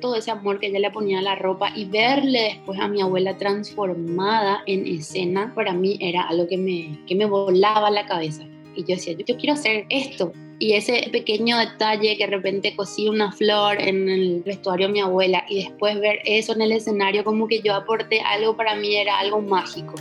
Todo ese amor que ella le ponía a la ropa y verle después a mi abuela transformada en escena, para mí era algo que me, que me volaba la cabeza. Y yo decía, yo, quiero hacer esto. Y ese pequeño detalle que de repente cosí una flor en el vestuario de mi abuela y después ver eso en el escenario como que yo aporté algo para mí era algo mágico.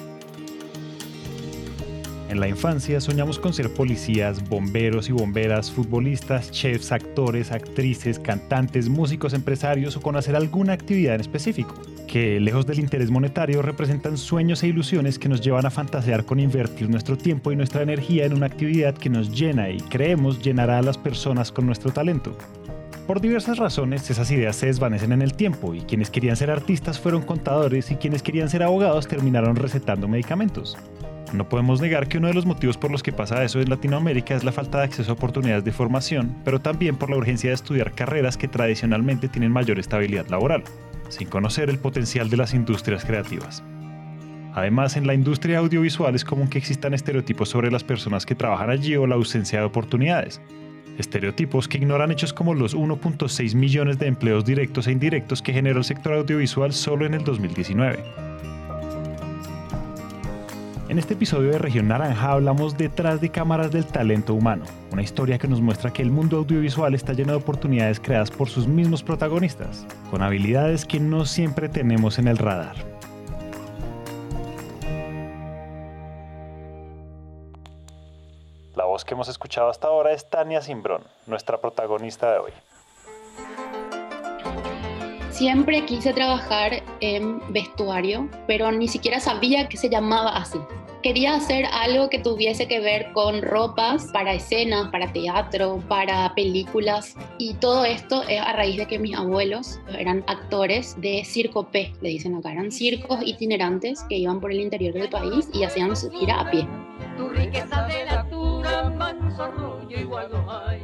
En la infancia soñamos con ser policías, bomberos y bomberas, futbolistas, chefs, actores, actrices, cantantes, músicos, empresarios o con hacer alguna actividad en específico, que lejos del interés monetario representan sueños e ilusiones que nos llevan a fantasear con invertir nuestro tiempo y nuestra energía en una actividad que nos llena y creemos llenará a las personas con nuestro talento. Por diversas razones, esas ideas se desvanecen en el tiempo y quienes querían ser artistas fueron contadores y quienes querían ser abogados terminaron recetando medicamentos. No podemos negar que uno de los motivos por los que pasa eso en Latinoamérica es la falta de acceso a oportunidades de formación, pero también por la urgencia de estudiar carreras que tradicionalmente tienen mayor estabilidad laboral, sin conocer el potencial de las industrias creativas. Además, en la industria audiovisual es común que existan estereotipos sobre las personas que trabajan allí o la ausencia de oportunidades. Estereotipos que ignoran hechos como los 1.6 millones de empleos directos e indirectos que generó el sector audiovisual solo en el 2019. En este episodio de Región Naranja hablamos detrás de cámaras del talento humano, una historia que nos muestra que el mundo audiovisual está lleno de oportunidades creadas por sus mismos protagonistas, con habilidades que no siempre tenemos en el radar. La voz que hemos escuchado hasta ahora es Tania Simbrón, nuestra protagonista de hoy. Siempre quise trabajar en vestuario, pero ni siquiera sabía que se llamaba así. Quería hacer algo que tuviese que ver con ropas para escenas, para teatro, para películas y todo esto es a raíz de que mis abuelos eran actores de Circo P, le dicen acá, eran circos itinerantes que iban por el interior del país y hacían su gira a pie. Tu riqueza de la igual no hay.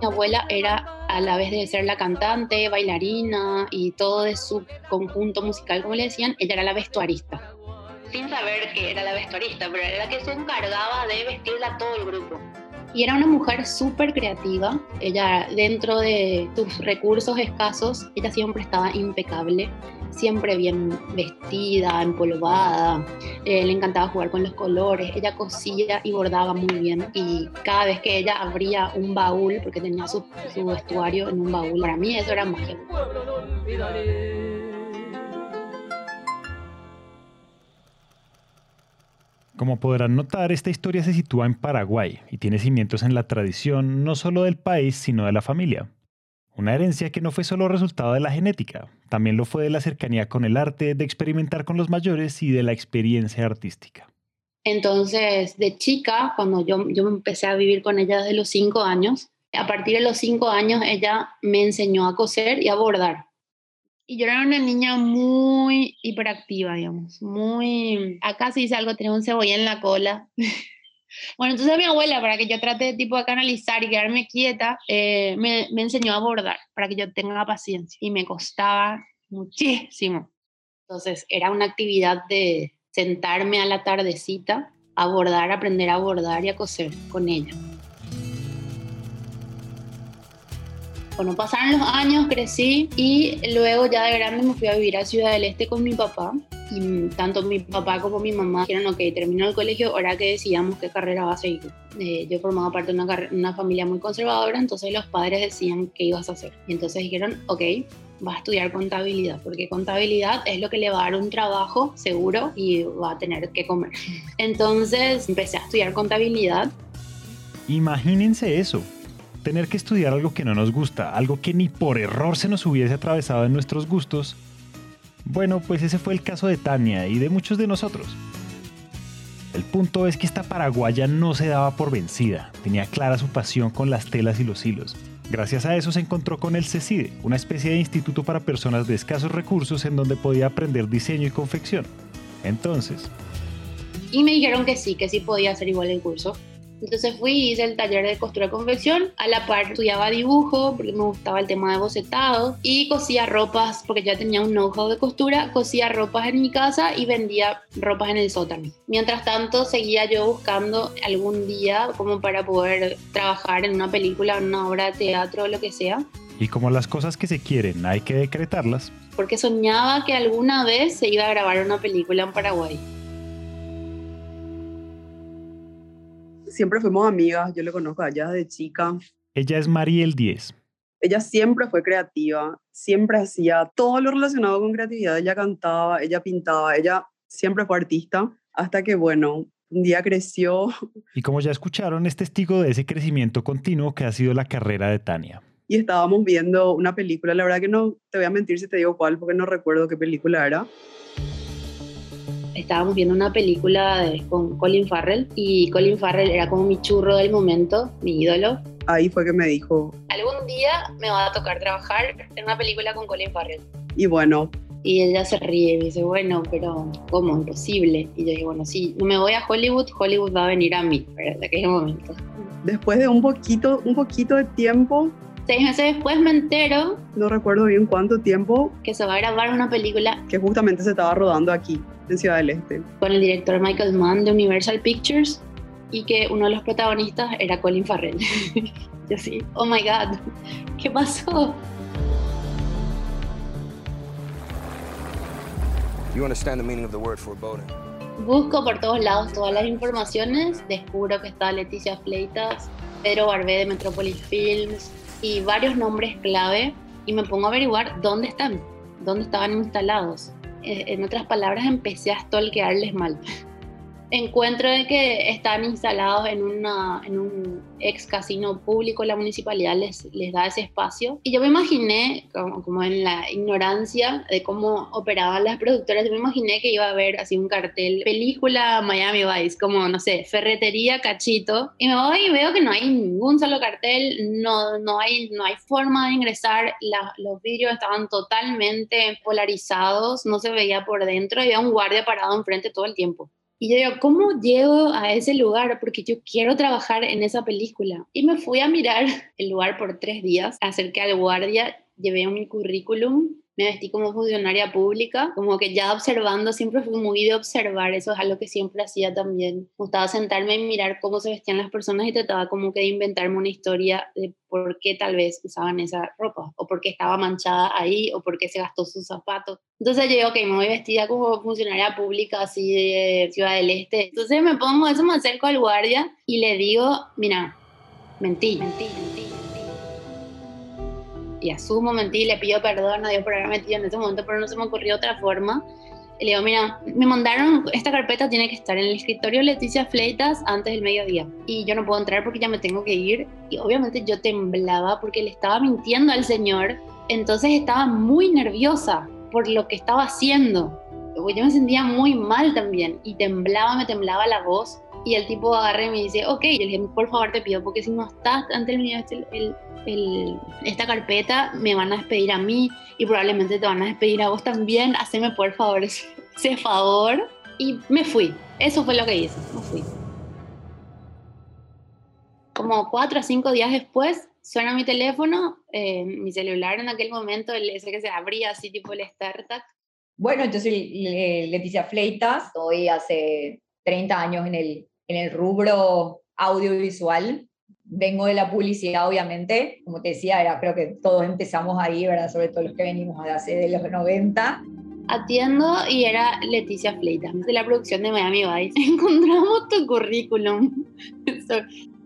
Mi abuela era a la vez de ser la cantante, bailarina y todo de su conjunto musical, como le decían, ella era la vestuarista. Sin saber que era la vestuarista, pero era la que se encargaba de vestirla a todo el grupo. Y era una mujer súper creativa. Ella, dentro de sus recursos escasos, ella siempre estaba impecable, siempre bien vestida, empolvada. Eh, le encantaba jugar con los colores. Ella cosía y bordaba muy bien. Y cada vez que ella abría un baúl, porque tenía su, su vestuario en un baúl, para mí eso era magia. Como podrán notar, esta historia se sitúa en Paraguay y tiene cimientos en la tradición no solo del país, sino de la familia. Una herencia que no fue solo resultado de la genética, también lo fue de la cercanía con el arte, de experimentar con los mayores y de la experiencia artística. Entonces, de chica, cuando yo, yo empecé a vivir con ella desde los cinco años, a partir de los cinco años ella me enseñó a coser y a bordar. Y yo era una niña muy hiperactiva, digamos, muy... Acá se dice algo, tenía un cebolla en la cola. bueno, entonces mi abuela, para que yo trate de tipo de canalizar y quedarme quieta, eh, me, me enseñó a bordar, para que yo tenga paciencia. Y me costaba muchísimo. Entonces era una actividad de sentarme a la tardecita a bordar, aprender a bordar y a coser con ella. Bueno, pasaron los años, crecí y luego ya de grande me fui a vivir a Ciudad del Este con mi papá. Y tanto mi papá como mi mamá dijeron, ok, terminó el colegio, ahora que decidamos qué carrera va a seguir. Eh, yo formaba parte de una, una familia muy conservadora, entonces los padres decían qué ibas a hacer. Y entonces dijeron, ok, va a estudiar contabilidad, porque contabilidad es lo que le va a dar un trabajo seguro y va a tener que comer. Entonces empecé a estudiar contabilidad. Imagínense eso, tener que estudiar algo que no nos gusta, algo que ni por error se nos hubiese atravesado en nuestros gustos, bueno, pues ese fue el caso de Tania y de muchos de nosotros. El punto es que esta paraguaya no se daba por vencida, tenía clara su pasión con las telas y los hilos. Gracias a eso se encontró con el CECIDE, una especie de instituto para personas de escasos recursos en donde podía aprender diseño y confección. Entonces... Y me dijeron que sí, que sí podía hacer igual el curso. Entonces fui y hice el taller de costura y confección. A la par estudiaba dibujo porque me gustaba el tema de bocetado y cosía ropas porque ya tenía un know-how de costura. Cosía ropas en mi casa y vendía ropas en el sótano. Mientras tanto seguía yo buscando algún día como para poder trabajar en una película, en una obra de teatro o lo que sea. Y como las cosas que se quieren hay que decretarlas. Porque soñaba que alguna vez se iba a grabar una película en Paraguay. Siempre fuimos amigas, yo le conozco a ella de chica. Ella es Mariel 10. Ella siempre fue creativa, siempre hacía todo lo relacionado con creatividad. Ella cantaba, ella pintaba, ella siempre fue artista, hasta que, bueno, un día creció. Y como ya escucharon, es testigo de ese crecimiento continuo que ha sido la carrera de Tania. Y estábamos viendo una película, la verdad que no te voy a mentir si te digo cuál, porque no recuerdo qué película era estábamos viendo una película con Colin Farrell y Colin Farrell era como mi churro del momento, mi ídolo. Ahí fue que me dijo, algún día me va a tocar trabajar en una película con Colin Farrell. Y bueno. Y ella se ríe y me dice, bueno, pero ¿cómo? Imposible. Y yo digo, bueno, si me voy a Hollywood, Hollywood va a venir a mí, en aquel momento. Después de un poquito, un poquito de tiempo, Seis meses después me entero. No recuerdo bien cuánto tiempo. Que se va a grabar una película. Que justamente se estaba rodando aquí, en Ciudad del Este. Con el director Michael Mann de Universal Pictures. Y que uno de los protagonistas era Colin Farrell. Yo sí, oh my god, ¿qué pasó? You understand the meaning of the word foreboding? Busco por todos lados todas las informaciones, descubro que está Leticia Fleitas, Pedro Barbé de Metropolis Films, y varios nombres clave y me pongo a averiguar dónde están, dónde estaban instalados. Eh, en otras palabras, empecé a stalkearles mal encuentro de que están instalados en, una, en un ex casino público, la municipalidad les, les da ese espacio. Y yo me imaginé, como, en la ignorancia de cómo operaban las productoras, yo me imaginé que iba a haber así un cartel, película Miami Vice, como, no sé, ferretería Cachito. Y me voy y veo que no hay ningún solo cartel, no, no, hay, no hay forma de ingresar, los vidrios estaban totalmente polarizados, no se veía por dentro, había un guardia parado enfrente todo el tiempo. Y yo digo, ¿cómo llego a ese lugar? Porque yo quiero trabajar en esa película. Y me fui a mirar el lugar por tres días, acerqué al guardia, llevé mi currículum me vestí como funcionaria pública, como que ya observando, siempre fui muy de observar, eso es algo que siempre hacía también. Me gustaba sentarme y mirar cómo se vestían las personas y trataba como que de inventarme una historia de por qué tal vez usaban esa ropa, o por qué estaba manchada ahí, o por qué se gastó sus zapatos. Entonces yo ok, me voy vestida como funcionaria pública así de Ciudad del Este. Entonces me pongo eso, me acerco al guardia y le digo, mira, mentí, mentí, mentí y asumo, mentí, le pido perdón a Dios por haber metido en ese momento, pero no se me ocurrió otra forma. Y le digo, mira, me mandaron, esta carpeta tiene que estar en el escritorio Leticia Fleitas antes del mediodía. Y yo no puedo entrar porque ya me tengo que ir. Y obviamente yo temblaba porque le estaba mintiendo al señor. Entonces estaba muy nerviosa por lo que estaba haciendo. Yo me sentía muy mal también y temblaba, me temblaba la voz. Y el tipo agarra y me dice, ok, yo le dije, por favor te pido, porque si no estás ante el, el, el esta carpeta, me van a despedir a mí y probablemente te van a despedir a vos también. Haceme por favor ese, favor. Y me fui. Eso fue lo que hice. Me fui. Como cuatro o cinco días después, suena mi teléfono, eh, mi celular en aquel momento, ese que se abría así tipo el startup. Bueno, yo soy Leticia Fleitas, estoy hace 30 años en el, en el rubro audiovisual vengo de la publicidad, obviamente, como te decía, era, creo que todos empezamos ahí, ¿verdad? Sobre todo los que venimos de hace de los 90. Atiendo y era Leticia Fleitas, de la producción de Miami Vice. Encontramos tu currículum.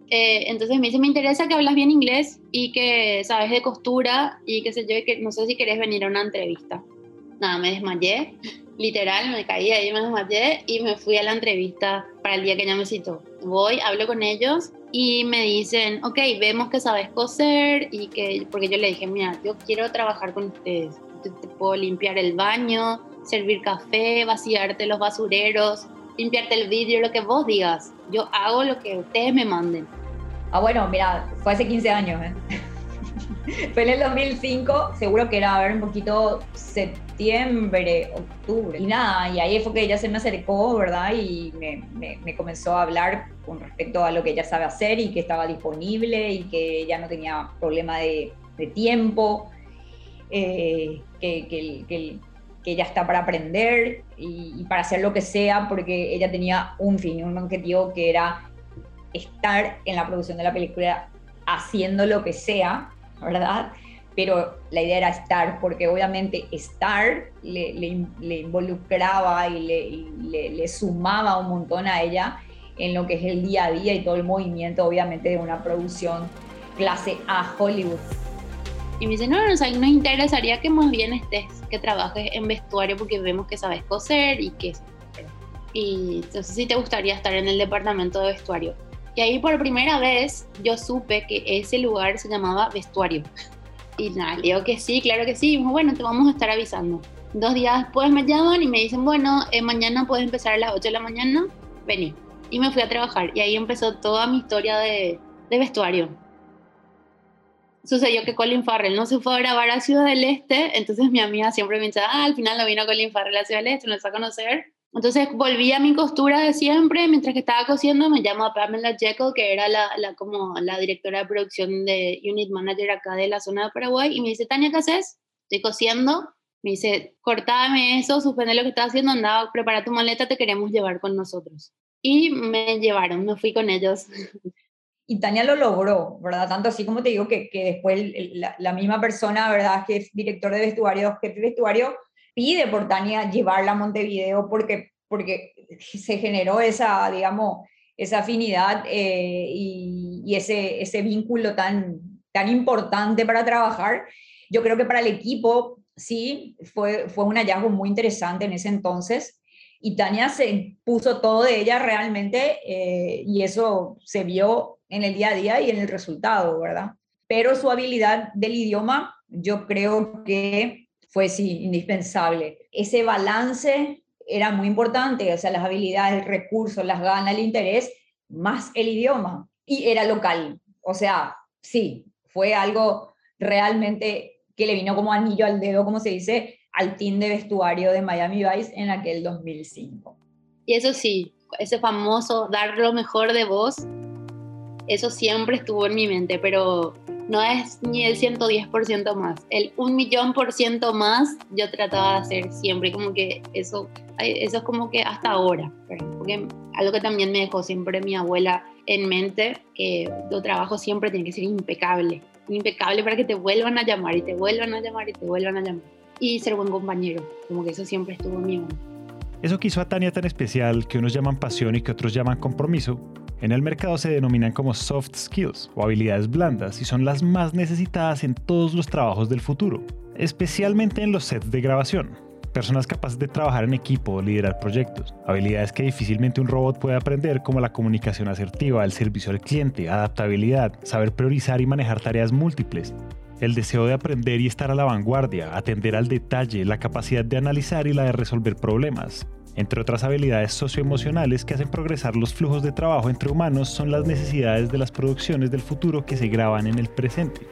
Eh, entonces me dice, me interesa que hablas bien inglés y que sabes de costura y que sé yo, que no sé si querés venir a una entrevista. Nada, me desmayé, literal, me caí ahí, me desmayé y me fui a la entrevista para el día que ella me citó. Voy, hablo con ellos y me dicen, ok, vemos que sabes coser y que, porque yo le dije, mira, yo quiero trabajar con ustedes, te, puedo limpiar el baño, servir café, vaciarte los basureros, limpiarte el vidrio, lo que vos digas, yo hago lo que ustedes me manden. Ah, bueno, mira, fue hace 15 años, ¿eh? Fue en el 2005, seguro que era a ver un poquito septiembre, octubre. Y nada, y ahí fue que ella se me acercó, ¿verdad? Y me, me, comenzó a hablar con respecto a lo que ella sabe hacer y que estaba disponible y que ella no tenía problema de, de tiempo, eh, que, que, que, que, ella está para aprender y, y para hacer lo que sea, porque ella tenía un fin, un objetivo que era estar en la producción de la película haciendo lo que sea, ¿verdad? Pero la idea era estar, porque obviamente estar le, involucraba y, le, sumaba un montón a ella en lo que es el día a día y todo el movimiento, obviamente, de una producción clase A Hollywood. Y me dice, no, no, nos interesaría que más bien estés, que trabajes en vestuario porque vemos que sabes coser y que... Y entonces sí te gustaría estar en el departamento de vestuario. Y ahí por primera vez yo supe que ese lugar se llamaba vestuario. Y nada, le digo que sí, claro que sí. Bueno, te vamos a estar avisando. Dos días después me llaman y me dicen, bueno, eh, mañana puedes empezar a las 8 de la mañana, vení. Y me fui a trabajar. Y ahí empezó toda mi historia de, de vestuario. Sucedió que Colin Farrell no se fue a grabar a Ciudad del Este, entonces mi amiga siempre me dice, ah, al final no vino Colin Farrell a Ciudad del Este, nos va a conocer. Entonces volví a mi costura de siempre, mientras que estaba cosiendo me llamó Pamela Jekyll, que era la, la, como la directora de producción de Unit Manager acá de la zona de Paraguay, y me dice, Tania, ¿qué haces? Estoy cosiendo. Me dice, cortame eso, suspende lo que estás haciendo, anda, prepara tu maleta, te queremos llevar con nosotros. Y me llevaron, me fui con ellos. Y Tania lo logró, ¿verdad? Tanto así como te digo que, que después la, la, misma persona, ¿verdad? Que es director de vestuario, jefe de vestuario, pide por Tania llevarla a Montevideo porque, porque se generó esa, digamos, esa afinidad eh, y, ese, ese vínculo tan, tan importante para trabajar. Yo creo que para el equipo sí fue, fue un hallazgo muy interesante en ese entonces y Tania se puso todo de ella realmente eh, y eso se vio en el día a día y en el resultado, ¿verdad? Pero su habilidad del idioma, yo creo que fue sí, indispensable. Ese balance era muy importante, o sea, las habilidades, el recurso, las ganas, el interés, más el idioma. Y era local, o sea, sí, fue algo realmente que le vino como anillo al dedo, como se dice, al team de vestuario de Miami Vice en aquel 2005. Y eso sí, ese famoso dar lo mejor de vos, eso siempre estuvo en mi mente, pero no es ni el 110% más, el un millón por ciento más yo trataba de hacer siempre, como que eso, eso es como que hasta ahora, porque algo que también me dejó siempre mi abuela en mente, que tu trabajo siempre tiene que ser impecable, impecable para que te vuelvan a llamar y te vuelvan a llamar y te vuelvan a llamar. Y ser buen compañero, como que eso siempre estuvo en mi mente. Eso que hizo a Tania tan especial, que unos llaman pasión y que otros llaman compromiso, en el mercado se denominan como soft skills o habilidades blandas y son las más necesitadas en todos los trabajos del futuro, especialmente en los sets de grabación. Personas capaces de trabajar en equipo liderar proyectos, habilidades que difícilmente un robot puede aprender como la comunicación asertiva, el servicio al cliente, adaptabilidad, saber priorizar y manejar tareas múltiples, el deseo de aprender y estar a la vanguardia, atender al detalle, la capacidad de analizar y la de resolver problemas, entre otras habilidades socioemocionales que hacen progresar los flujos de trabajo entre humanos son las necesidades de las producciones del futuro que se graban en el presente.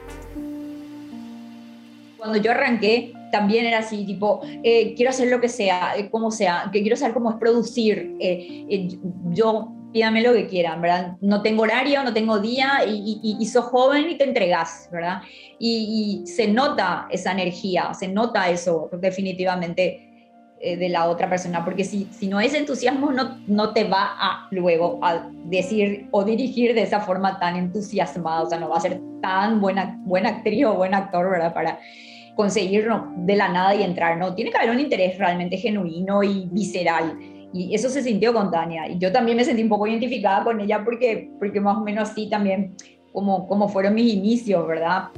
Cuando yo arranqué, también era así, tipo, eh, quiero hacer lo que sea, eh, como sea, que quiero saber cómo es producir. Eh, yo, pídame lo que quieran, ¿verdad? No tengo horario, no tengo día y, y, sos joven y te entregas, ¿verdad? Y, y se nota esa energía, se nota eso definitivamente eh, de la otra persona, porque si, si no es entusiasmo, no, no te va a luego a decir o dirigir de esa forma tan entusiasmada, o sea, no va a ser tan buena, buena actriz o buen actor, ¿verdad? Para conseguirlo de la nada y entrar, no, tiene que haber un interés realmente genuino y visceral. Y eso se sintió con Tania. Y yo también me sentí un poco identificada con ella porque, porque más o menos así también como, como fueron mis inicios, ¿verdad?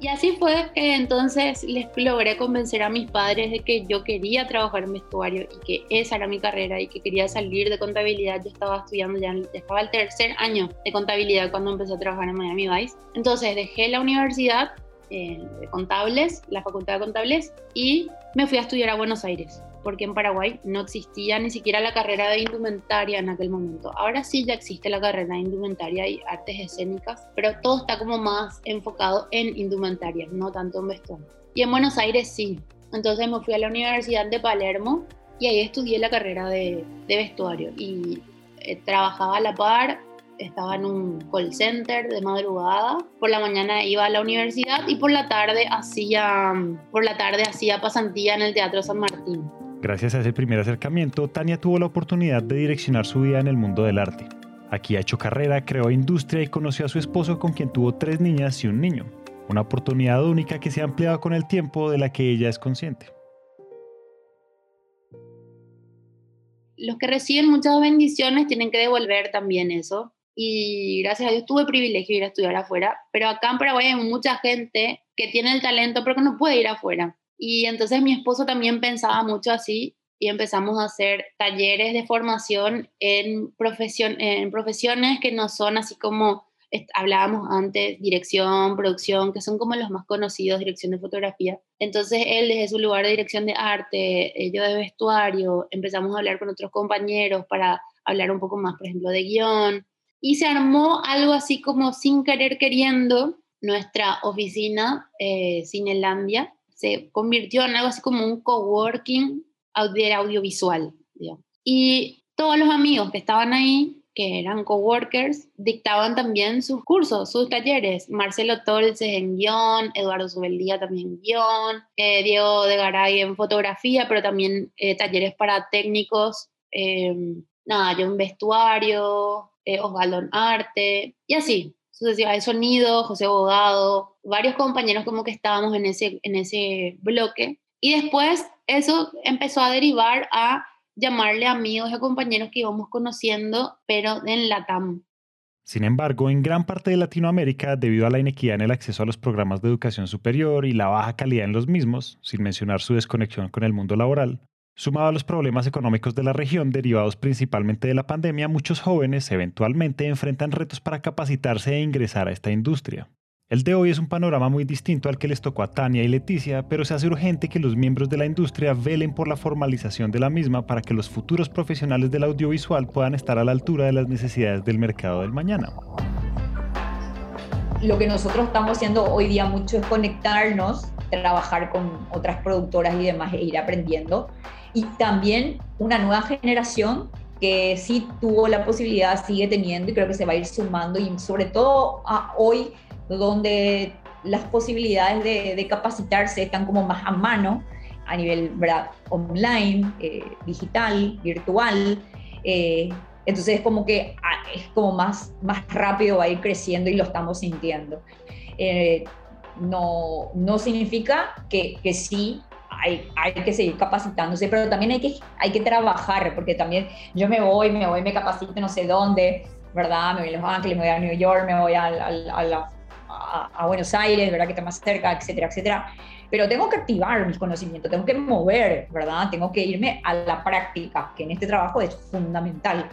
Y así fue que entonces les logré convencer a mis padres de que yo quería trabajar en vestuario y que esa era mi carrera y que quería salir de contabilidad. Yo estaba estudiando ya, estaba el tercer año de contabilidad cuando empecé a trabajar en Miami Vice. Entonces dejé la universidad eh, de contables, la facultad de contables, y me fui a estudiar a Buenos Aires. Porque en Paraguay no existía ni siquiera la carrera de indumentaria en aquel momento. Ahora sí ya existe la carrera de indumentaria y artes escénicas, pero todo está como más enfocado en indumentaria, no tanto en vestuario. Y en Buenos Aires sí. Entonces me fui a la Universidad de Palermo y ahí estudié la carrera de, vestuario y eh, trabajaba a la par estaba en un call center de madrugada. Por la mañana iba a la universidad y por la tarde hacía, por la tarde hacía pasantía en el Teatro San Martín. Gracias a ese primer acercamiento, Tania tuvo la oportunidad de direccionar su vida en el mundo del arte. Aquí ha hecho carrera, creó industria y conoció a su esposo con quien tuvo tres niñas y un niño. Una oportunidad única que se ha ampliado con el tiempo de la que ella es consciente. Los que reciben muchas bendiciones tienen que devolver también eso y gracias a Dios tuve privilegio de ir a estudiar afuera, pero acá en Paraguay hay mucha gente que tiene el talento pero que no puede ir afuera. Y entonces mi esposo también pensaba mucho así y empezamos a hacer talleres de formación en, profesión, en profesiones que no son así como hablábamos antes, dirección, producción, que son como los más conocidos, dirección de fotografía. Entonces él desde su lugar de dirección de arte, yo de vestuario, empezamos a hablar con otros compañeros para hablar un poco más, por ejemplo, de guion, y se armó algo así como sin querer queriendo, nuestra oficina eh, Cinelandia se convirtió en algo así como un coworking audiovisual. Y todos los amigos que estaban ahí, que eran coworkers, dictaban también sus cursos, sus talleres. Marcelo Tolces en guion, Eduardo Subeldía también en guion, eh, Diego de Garay en fotografía, pero también eh, talleres para técnicos, eh, nada, yo en vestuario, eh, Osvaldo Arte, y así, sucesivamente, Sonido, José Bogado, varios compañeros como que estábamos en ese, en ese bloque. Y después eso empezó a derivar a llamarle amigos y compañeros que íbamos conociendo, pero en la TAM. Sin embargo, en gran parte de Latinoamérica, debido a la inequidad en el acceso a los programas de educación superior y la baja calidad en los mismos, sin mencionar su desconexión con el mundo laboral, Sumado a los problemas económicos de la región derivados principalmente de la pandemia, muchos jóvenes eventualmente enfrentan retos para capacitarse e ingresar a esta industria. El de hoy es un panorama muy distinto al que les tocó a Tania y Leticia, pero se hace urgente que los miembros de la industria velen por la formalización de la misma para que los futuros profesionales del audiovisual puedan estar a la altura de las necesidades del mercado del mañana. Lo que nosotros estamos haciendo hoy día mucho es conectarnos, trabajar con otras productoras y demás e ir aprendiendo y también una nueva generación que sí tuvo la posibilidad, sigue teniendo y creo que se va a ir sumando y sobre todo a hoy donde las posibilidades de, capacitarse están como más a mano a nivel online, eh, digital, virtual. Eh, entonces es como que ah, es como más, más rápido va a ir creciendo y lo estamos sintiendo. Eh, no, no significa que, que sí hay, hay, que seguir capacitándose, pero también hay que, hay que trabajar, porque también yo me voy, me voy, me capacito no sé dónde, ¿verdad? Me voy a Los Ángeles, me voy a New York, me voy a, a, a, Buenos Aires, ¿verdad? Que está más cerca, etcétera, etcétera. Pero tengo que activar mis conocimientos, tengo que mover, ¿verdad? Tengo que irme a la práctica, que en este trabajo es fundamental.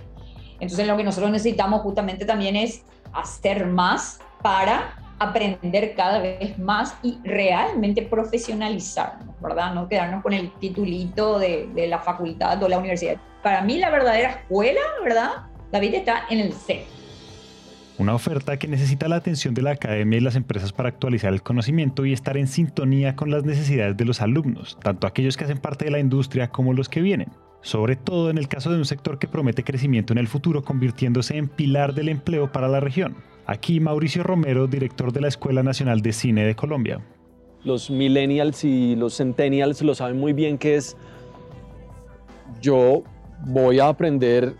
Entonces lo que nosotros necesitamos justamente también es hacer más para aprender cada vez más y realmente profesionalizarnos, ¿verdad? No quedarnos con el titulito de, la facultad o la universidad. Para mí la verdadera escuela, ¿verdad? David está en el C. Una oferta que necesita la atención de la academia y las empresas para actualizar el conocimiento y estar en sintonía con las necesidades de los alumnos, tanto aquellos que hacen parte de la industria como los que vienen. Sobre todo en el caso de un sector que promete crecimiento en el futuro convirtiéndose en pilar del empleo para la región. Aquí Mauricio Romero, director de la Escuela Nacional de Cine de Colombia. Los millennials y los centennials lo saben muy bien que es yo voy a aprender,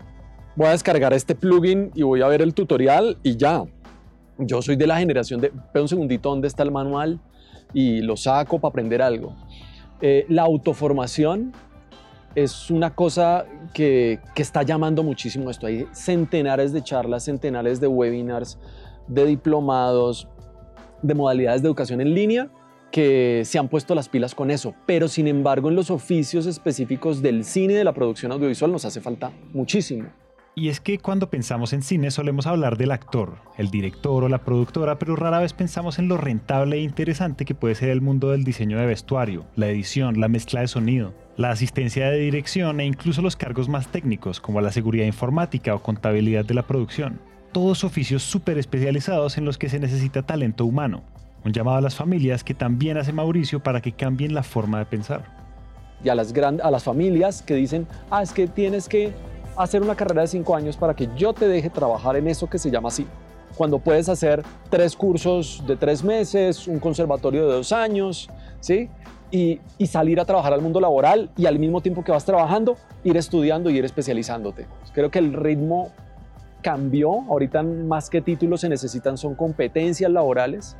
voy a descargar este plugin y voy a ver el tutorial y ya. Yo soy de la generación de, espera un segundito, ¿dónde está el manual? Y lo saco para aprender algo. Eh, la autoformación es una cosa que, está llamando muchísimo esto. Hay centenares de charlas, centenares de webinars, de diplomados, de modalidades de educación en línea que se han puesto las pilas con eso. Pero sin embargo, en los oficios específicos del cine y de la producción audiovisual nos hace falta muchísimo. Y es que cuando pensamos en cine solemos hablar del actor, el director o la productora, pero rara vez pensamos en lo rentable e interesante que puede ser el mundo del diseño de vestuario, la edición, la mezcla de sonido. La asistencia de dirección e incluso los cargos más técnicos como la seguridad informática o contabilidad de la producción. Todos oficios súper especializados en los que se necesita talento humano. Un llamado a las familias que también hace Mauricio para que cambien la forma de pensar. Y a las, a las familias que dicen, ah, es que tienes que hacer una carrera de cinco años para que yo te deje trabajar en eso que se llama así. Cuando puedes hacer tres cursos de tres meses, un conservatorio de dos años, ¿sí? Y, salir a trabajar al mundo laboral y al mismo tiempo que vas trabajando, ir estudiando y ir especializándote. Creo que el ritmo cambió, ahorita más que títulos se necesitan son competencias laborales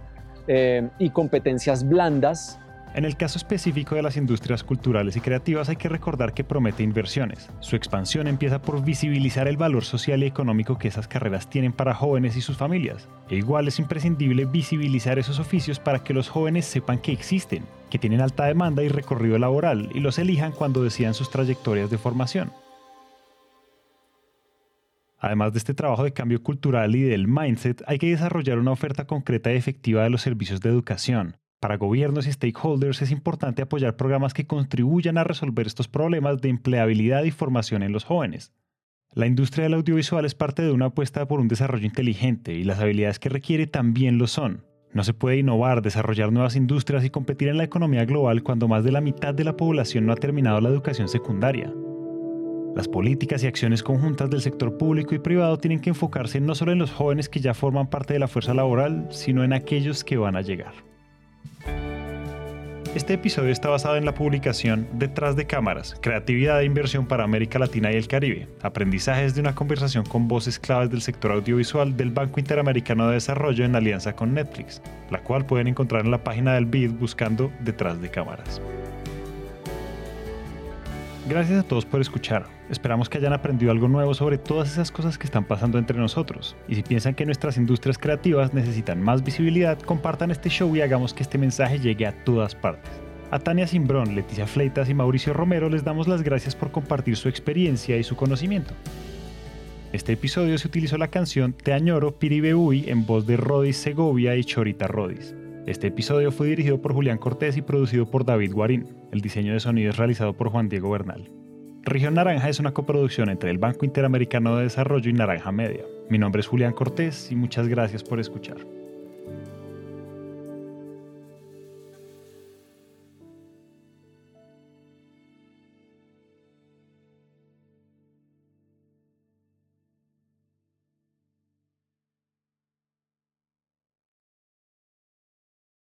eh, y competencias blandas en el caso específico de las industrias culturales y creativas hay que recordar que promete inversiones. Su expansión empieza por visibilizar el valor social y económico que esas carreras tienen para jóvenes y sus familias. E igual es imprescindible visibilizar esos oficios para que los jóvenes sepan que existen, que tienen alta demanda y recorrido laboral y los elijan cuando decidan sus trayectorias de formación. Además de este trabajo de cambio cultural y del mindset, hay que desarrollar una oferta concreta y efectiva de los servicios de educación, para gobiernos y stakeholders es importante apoyar programas que contribuyan a resolver estos problemas de empleabilidad y formación en los jóvenes. La industria del audiovisual es parte de una apuesta por un desarrollo inteligente y las habilidades que requiere también lo son. No se puede innovar, desarrollar nuevas industrias y competir en la economía global cuando más de la mitad de la población no ha terminado la educación secundaria. Las políticas y acciones conjuntas del sector público y privado tienen que enfocarse no solo en los jóvenes que ya forman parte de la fuerza laboral, sino en aquellos que van a llegar. Este episodio está basado en la publicación Detrás de cámaras, creatividad e inversión para América Latina y el Caribe, aprendizajes de una conversación con voces claves del sector audiovisual del Banco Interamericano de Desarrollo en alianza con Netflix, la cual pueden encontrar en la página del BID buscando Detrás de cámaras. Gracias a todos por escuchar. Esperamos que hayan aprendido algo nuevo sobre todas esas cosas que están pasando entre nosotros. Y si piensan que nuestras industrias creativas necesitan más visibilidad, compartan este show y hagamos que este mensaje llegue a todas partes. A Tania Simbrón, Leticia Fleitas y Mauricio Romero les damos las gracias por compartir su experiencia y su conocimiento. Este episodio se utilizó la canción Te añoro Piribeui en voz de Rodis Segovia y Chorita Rodis. Este episodio fue dirigido por Julián Cortés y producido por David Guarín. El diseño de sonido es realizado por Juan Diego Bernal. Región Naranja es una coproducción entre el Banco Interamericano de Desarrollo y Naranja Media. Mi nombre es Julián Cortés y muchas gracias por escuchar.